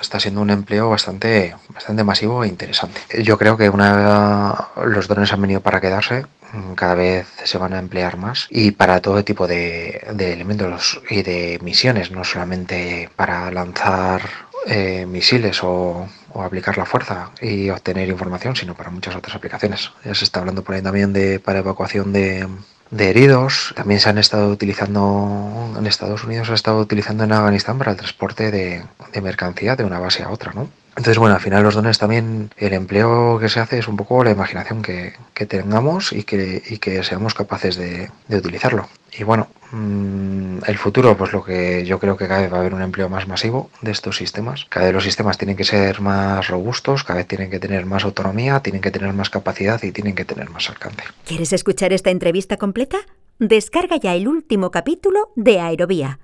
está siendo un empleo bastante, bastante masivo e interesante. Yo creo que una, los drones han venido para quedarse, cada vez se van a emplear más y para todo tipo de, de elementos y de misiones, no solamente para lanzar eh, misiles o, o, aplicar la fuerza y obtener información, sino para muchas otras aplicaciones. Ya se está hablando por ahí también de para evacuación de, de heridos. También se han estado utilizando en Estados Unidos, se ha estado utilizando en Afganistán para el transporte de, de mercancía de una base a otra, ¿no? Entonces, bueno, al final los dones también, el empleo que se hace es un poco la imaginación que, que tengamos y que, y que, seamos capaces de, de utilizarlo. Y bueno, mmm, el futuro, pues lo que yo creo que cada vez va a haber un empleo más masivo de estos sistemas. Cada vez los sistemas tienen que ser más robustos, cada vez tienen que tener más autonomía, tienen que tener más capacidad y tienen que tener más alcance. ¿Quieres escuchar esta entrevista completa? Descarga ya el último capítulo de Aerovía